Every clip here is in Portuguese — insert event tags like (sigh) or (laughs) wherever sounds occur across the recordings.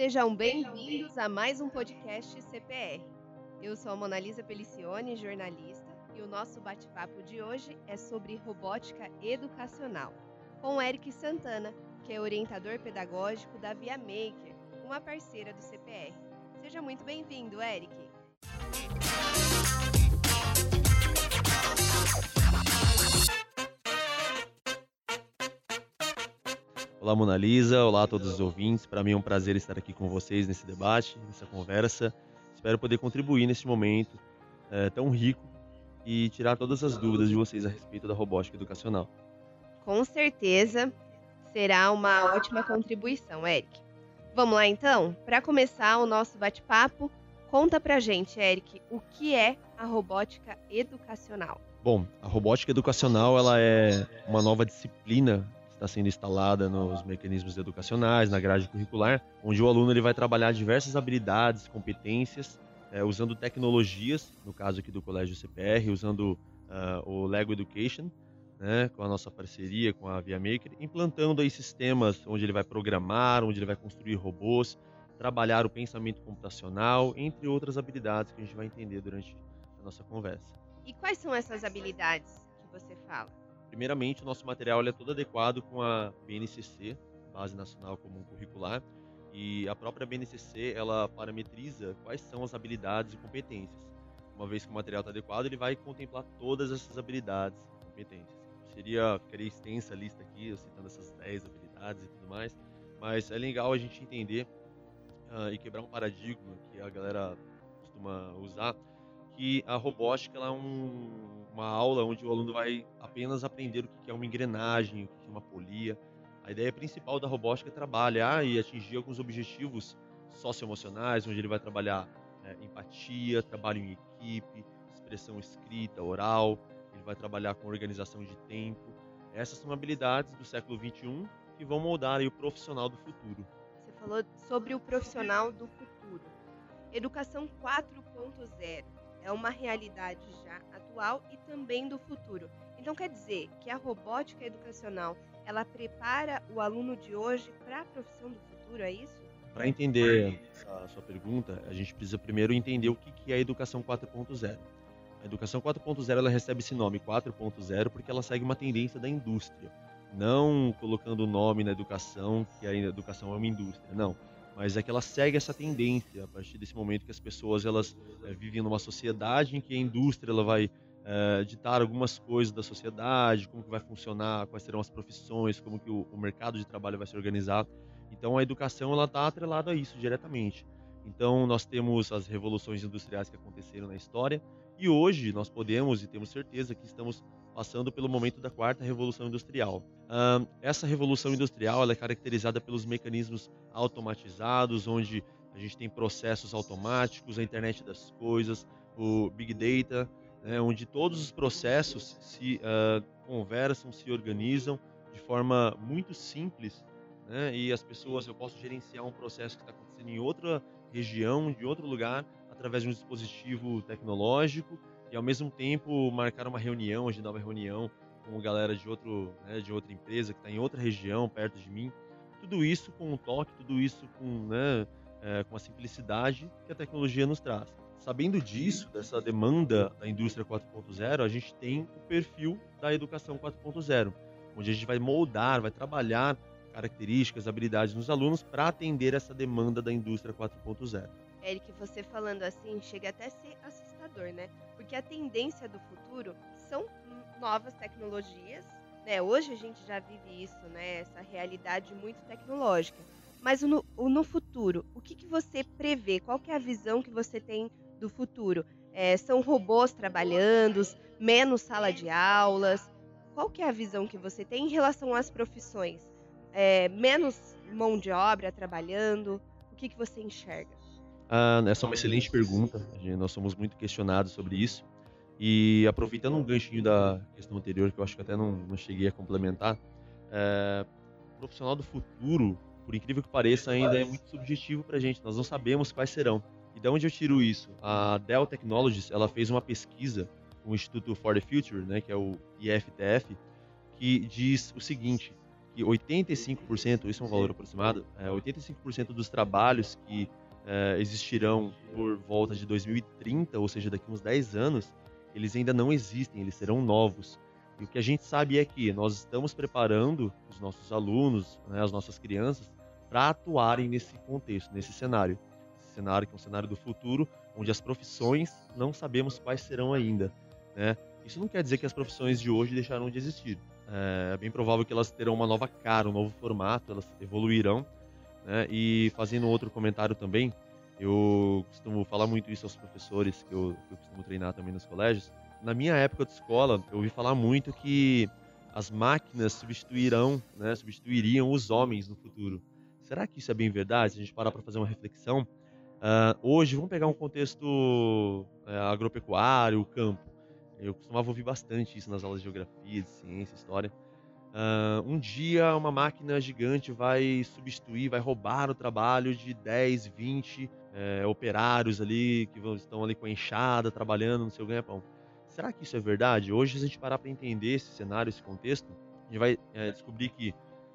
Sejam bem-vindos a mais um podcast CPR. Eu sou a Monalisa Pelicione, jornalista, e o nosso bate-papo de hoje é sobre robótica educacional, com Eric Santana, que é orientador pedagógico da Via Maker, uma parceira do CPR. Seja muito bem-vindo, Eric. Olá, Mona Lisa. Olá a todos os ouvintes. Para mim é um prazer estar aqui com vocês nesse debate, nessa conversa. Espero poder contribuir neste momento é, tão rico e tirar todas as dúvidas de vocês a respeito da robótica educacional. Com certeza será uma ótima contribuição, Eric. Vamos lá então? Para começar o nosso bate-papo, conta pra gente, Eric, o que é a robótica educacional? Bom, a robótica educacional ela é uma nova disciplina está sendo instalada nos mecanismos educacionais, na grade curricular, onde o aluno ele vai trabalhar diversas habilidades, competências, é, usando tecnologias, no caso aqui do Colégio CPR, usando uh, o Lego Education, né, com a nossa parceria com a Via Maker, implantando aí sistemas onde ele vai programar, onde ele vai construir robôs, trabalhar o pensamento computacional, entre outras habilidades que a gente vai entender durante a nossa conversa. E quais são essas habilidades que você fala? Primeiramente, o nosso material é todo adequado com a BNCC, Base Nacional Comum Curricular, e a própria BNCC ela parametriza quais são as habilidades e competências. Uma vez que o material está adequado, ele vai contemplar todas essas habilidades e competências. Seria, ficaria extensa a lista aqui, eu citando essas 10 habilidades e tudo mais, mas é legal a gente entender uh, e quebrar um paradigma que a galera costuma usar, que a robótica é um, uma aula onde o aluno vai apenas aprender o que é uma engrenagem, o que é uma polia. A ideia principal da robótica é trabalhar e atingir alguns objetivos socioemocionais, onde ele vai trabalhar é, empatia, trabalho em equipe, expressão escrita, oral, ele vai trabalhar com organização de tempo. Essas são habilidades do século 21 que vão moldar o profissional do futuro. Você falou sobre o profissional do futuro. Educação 4.0 é uma realidade já atual e também do futuro. Então quer dizer que a robótica educacional ela prepara o aluno de hoje para a profissão do futuro, é isso? Para entender a sua pergunta, a gente precisa primeiro entender o que é a educação 4.0. A educação 4.0 ela recebe esse nome 4.0 porque ela segue uma tendência da indústria, não colocando o nome na educação que a educação é uma indústria, não mas é que ela segue essa tendência a partir desse momento que as pessoas elas é, vivem numa sociedade em que a indústria ela vai é, ditar algumas coisas da sociedade, como que vai funcionar, quais serão as profissões, como que o, o mercado de trabalho vai se organizar. Então a educação ela está atrelada a isso diretamente. Então nós temos as revoluções industriais que aconteceram na história e hoje nós podemos e temos certeza que estamos passando pelo momento da quarta revolução industrial. Essa revolução industrial é caracterizada pelos mecanismos automatizados, onde a gente tem processos automáticos, a internet das coisas, o big data, né, onde todos os processos se uh, conversam, se organizam de forma muito simples, né, e as pessoas, eu posso gerenciar um processo que está acontecendo em outra região, de outro lugar, através de um dispositivo tecnológico e ao mesmo tempo marcar uma reunião, agendar uma reunião com galera de, outro, né, de outra empresa que está em outra região, perto de mim. Tudo isso com um toque, tudo isso com, né, é, com a simplicidade que a tecnologia nos traz. Sabendo disso, dessa demanda da indústria 4.0, a gente tem o perfil da educação 4.0, onde a gente vai moldar, vai trabalhar características, habilidades nos alunos para atender essa demanda da indústria 4.0. Eric, você falando assim, chega até a ser né? Porque a tendência do futuro são novas tecnologias, né? Hoje a gente já vive isso, né? Essa realidade muito tecnológica. Mas no, no futuro, o que, que você prevê? Qual que é a visão que você tem do futuro? É, são robôs trabalhando, menos sala de aulas? Qual que é a visão que você tem em relação às profissões? É, menos mão de obra trabalhando? O que, que você enxerga? Ah, essa é uma excelente pergunta. Nós somos muito questionados sobre isso. E aproveitando um ganchinho da questão anterior, que eu acho que até não, não cheguei a complementar, é, profissional do futuro, por incrível que pareça, ainda é muito subjetivo para a gente. Nós não sabemos quais serão. E de onde eu tiro isso? A Dell Technologies ela fez uma pesquisa com o Instituto for the Future, né, que é o IFTF, que diz o seguinte, que 85%, isso é um valor aproximado, é, 85% dos trabalhos que é, existirão por volta de 2030, ou seja, daqui uns 10 anos, eles ainda não existem, eles serão novos. E o que a gente sabe é que nós estamos preparando os nossos alunos, né, as nossas crianças, para atuarem nesse contexto, nesse cenário. Esse cenário que é um cenário do futuro, onde as profissões não sabemos quais serão ainda. Né? Isso não quer dizer que as profissões de hoje deixarão de existir. É bem provável que elas terão uma nova cara, um novo formato, elas evoluirão. Né? E fazendo outro comentário também, eu costumo falar muito isso aos professores que eu, que eu costumo treinar também nos colégios. Na minha época de escola, eu ouvi falar muito que as máquinas substituirão, né, substituiriam os homens no futuro. Será que isso é bem verdade? Se a gente parar para fazer uma reflexão, uh, hoje vamos pegar um contexto uh, agropecuário, campo. Eu costumava ouvir bastante isso nas aulas de geografia, de ciência, história. Uh, um dia uma máquina gigante vai substituir, vai roubar o trabalho de 10, 20 é, operários ali que vão, estão ali com a enxada, trabalhando no seu ganha-pão. Será que isso é verdade? Hoje, se a gente parar para entender esse cenário, esse contexto, a gente vai é, descobrir que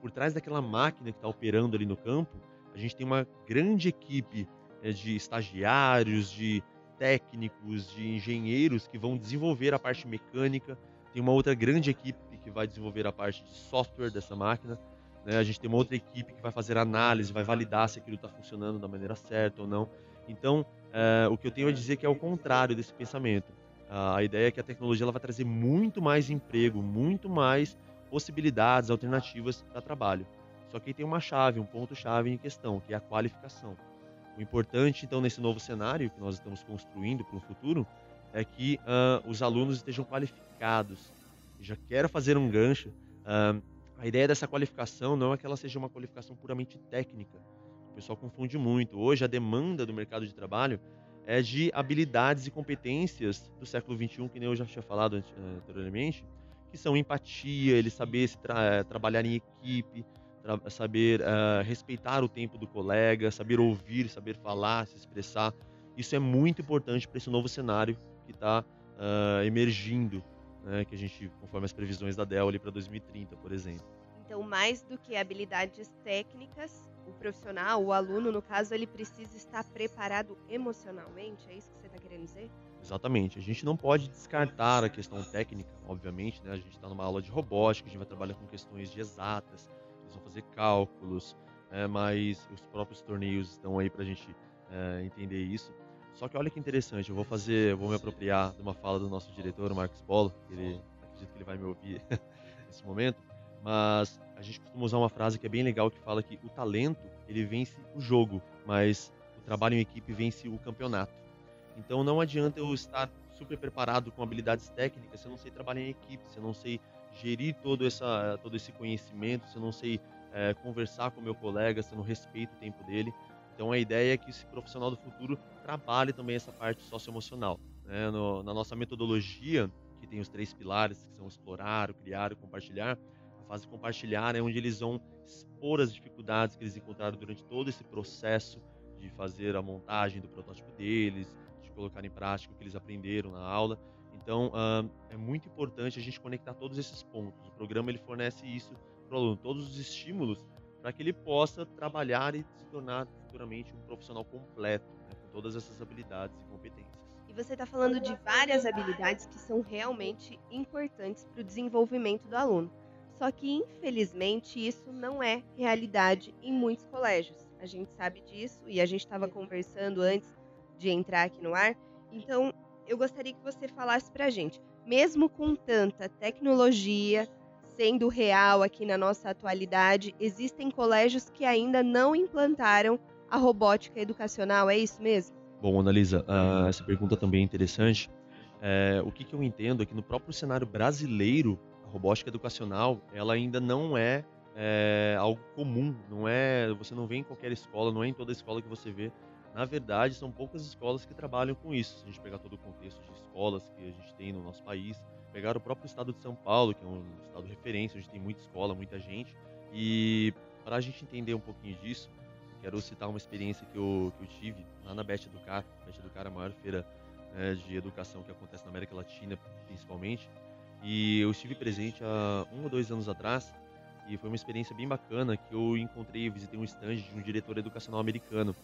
por trás daquela máquina que está operando ali no campo, a gente tem uma grande equipe é, de estagiários, de técnicos, de engenheiros que vão desenvolver a parte mecânica. Tem uma outra grande equipe que vai desenvolver a parte de software dessa máquina. Né? A gente tem uma outra equipe que vai fazer análise, vai validar se aquilo está funcionando da maneira certa ou não. Então, é, o que eu tenho a dizer é que é o contrário desse pensamento. A ideia é que a tecnologia ela vai trazer muito mais emprego, muito mais possibilidades, alternativas para trabalho. Só que tem uma chave, um ponto-chave em questão, que é a qualificação. O importante, então, nesse novo cenário que nós estamos construindo para o futuro, é que uh, os alunos estejam qualificados. Já quero fazer um gancho. Uh, a ideia dessa qualificação não é que ela seja uma qualificação puramente técnica. O pessoal confunde muito. Hoje, a demanda do mercado de trabalho é de habilidades e competências do século XXI, que nem eu já tinha falado eh, anteriormente, que são empatia, ele saber tra eh, trabalhar em equipe, tra saber uh, respeitar o tempo do colega, saber ouvir, saber falar, se expressar. Isso é muito importante para esse novo cenário que está uh, emergindo né, que a gente, conforme as previsões da Dell ali para 2030, por exemplo. Então, mais do que habilidades técnicas, o profissional, o aluno, no caso, ele precisa estar preparado emocionalmente? É isso que você está querendo dizer? Exatamente. A gente não pode descartar a questão técnica, obviamente, né? A gente está numa aula de robótica, a gente vai trabalhar com questões de exatas, eles vão fazer cálculos, é, mas os próprios torneios estão aí para a gente é, entender isso. Só que olha que interessante, eu vou fazer, eu vou me apropriar de uma fala do nosso diretor, Marcos Polo, que ele acredito que ele vai me ouvir (laughs) nesse momento, mas a gente costuma usar uma frase que é bem legal que fala que o talento, ele vence o jogo, mas o trabalho em equipe vence o campeonato. Então não adianta eu estar super preparado com habilidades técnicas se eu não sei trabalhar em equipe, se eu não sei gerir todo, essa, todo esse conhecimento, se eu não sei é, conversar com meu colega, se eu não respeito o tempo dele. Então a ideia é que esse profissional do futuro trabalhe também essa parte socioemocional. Né? No, na nossa metodologia, que tem os três pilares, que são explorar, criar e compartilhar, a fase compartilhar é onde eles vão expor as dificuldades que eles encontraram durante todo esse processo de fazer a montagem do protótipo deles, de colocar em prática o que eles aprenderam na aula. Então, uh, é muito importante a gente conectar todos esses pontos. O programa ele fornece isso para o aluno, todos os estímulos para que ele possa trabalhar e se tornar futuramente um profissional completo, né, com todas essas habilidades e competências. E você está falando de várias habilidades que são realmente importantes para o desenvolvimento do aluno. Só que, infelizmente, isso não é realidade em muitos colégios. A gente sabe disso e a gente estava conversando antes de entrar aqui no ar. Então, eu gostaria que você falasse para a gente, mesmo com tanta tecnologia, sendo real aqui na nossa atualidade, existem colégios que ainda não implantaram a robótica educacional, é isso mesmo? Bom, Analisa, uh, essa pergunta também é interessante. É, o que, que eu entendo é que no próprio cenário brasileiro, a robótica educacional, ela ainda não é, é, algo comum, não é, você não vê em qualquer escola, não é em toda escola que você vê. Na verdade, são poucas escolas que trabalham com isso. Se a gente pegar todo o contexto de escolas que a gente tem no nosso país, pegar o próprio estado de São Paulo, que é um estado de referência, onde tem muita escola, muita gente. E para a gente entender um pouquinho disso, quero citar uma experiência que eu, que eu tive lá na Best Educar. Best Educar é a maior feira né, de educação que acontece na América Latina, principalmente. E eu estive presente há um ou dois anos atrás e foi uma experiência bem bacana que eu encontrei, visitei um stand de um diretor educacional americano.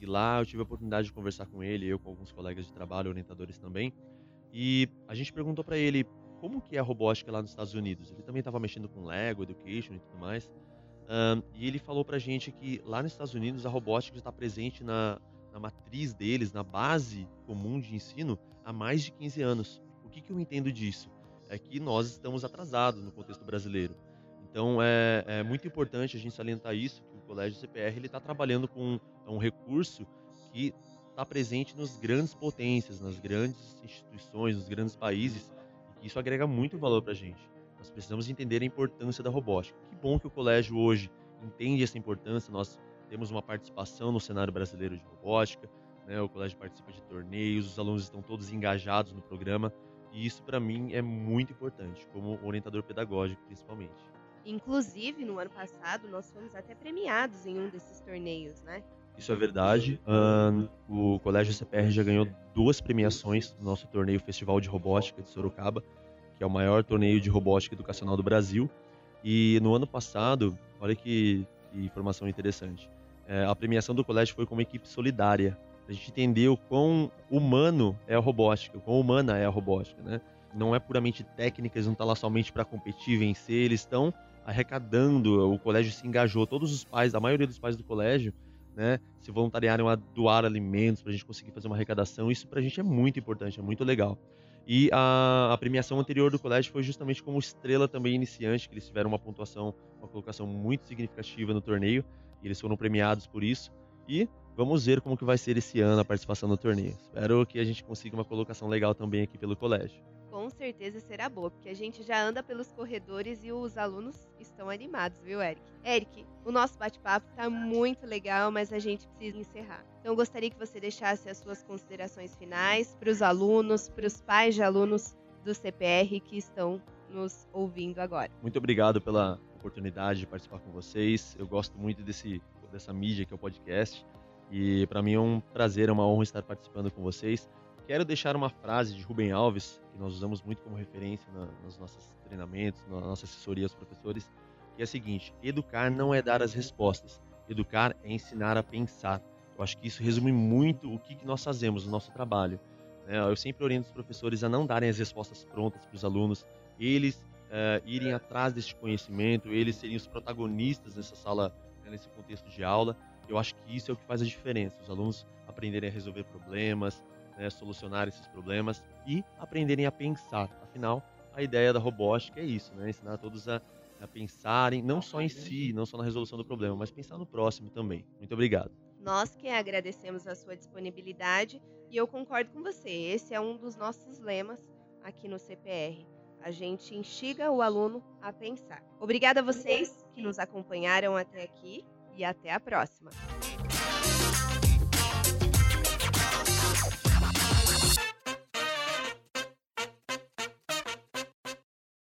E lá eu tive a oportunidade de conversar com ele, eu com alguns colegas de trabalho, orientadores também. E a gente perguntou para ele como que é a robótica lá nos Estados Unidos. Ele também estava mexendo com Lego, Education e tudo mais. Um, e ele falou pra gente que lá nos Estados Unidos a robótica está presente na, na matriz deles, na base comum de ensino, há mais de 15 anos. O que, que eu entendo disso? É que nós estamos atrasados no contexto brasileiro. Então é, é muito importante a gente salientar isso, que o Colégio CPR está trabalhando com um recurso que está presente nos grandes potências, nas grandes instituições, nos grandes países, e isso agrega muito valor para a gente. Nós precisamos entender a importância da robótica. Que bom que o colégio hoje entende essa importância. Nós temos uma participação no cenário brasileiro de robótica, né? o colégio participa de torneios, os alunos estão todos engajados no programa. E isso, para mim, é muito importante, como orientador pedagógico, principalmente. Inclusive, no ano passado, nós fomos até premiados em um desses torneios, né? Isso é verdade. Um, o Colégio CPR já ganhou duas premiações no nosso torneio Festival de Robótica de Sorocaba que é o maior torneio de robótica educacional do Brasil. E no ano passado, olha que, que informação interessante, é, a premiação do colégio foi como equipe solidária. A gente entendeu quão humano é a robótica, quão humana é a robótica, né? Não é puramente técnica, eles não estão lá somente para competir, vencer, eles estão arrecadando, o colégio se engajou, todos os pais, a maioria dos pais do colégio, né, se voluntariaram a doar alimentos para a gente conseguir fazer uma arrecadação. Isso para a gente é muito importante, é muito legal. E a, a, premiação anterior do colégio foi justamente como estrela também iniciante, que eles tiveram uma pontuação, uma colocação muito significativa no torneio, e eles foram premiados por isso. E vamos ver como que vai ser esse ano a participação no torneio. Espero que a gente consiga uma colocação legal também aqui pelo colégio com certeza será boa, porque a gente já anda pelos corredores e os alunos estão animados, viu, Eric? Eric, o nosso bate-papo tá muito legal, mas a gente precisa encerrar. Então, gostaria que você deixasse as suas considerações finais para os alunos, para os pais de alunos do CPR que estão nos ouvindo agora. Muito obrigado pela oportunidade de participar com vocês. Eu gosto muito desse, dessa mídia que é o podcast. E para mim é um prazer, é uma honra estar participando com vocês. Quero deixar uma frase de Rubem Alves, que nós usamos muito como referência na, nos nossos treinamentos, na nossa assessoria aos professores, que é a seguinte: educar não é dar as respostas, educar é ensinar a pensar. Eu acho que isso resume muito o que, que nós fazemos no nosso trabalho. Né? Eu sempre oriento os professores a não darem as respostas prontas para os alunos, eles uh, irem atrás desse conhecimento, eles serem os protagonistas nessa sala, né, nesse contexto de aula. Eu acho que isso é o que faz a diferença. Os alunos aprenderem a resolver problemas, né, solucionar esses problemas e aprenderem a pensar. Afinal, a ideia da robótica é isso, né, ensinar todos a, a pensarem não só em si, não só na resolução do problema, mas pensar no próximo também. Muito obrigado. Nós que agradecemos a sua disponibilidade e eu concordo com você. Esse é um dos nossos lemas aqui no CPR. A gente instiga o aluno a pensar. Obrigada a vocês que nos acompanharam até aqui e até a próxima.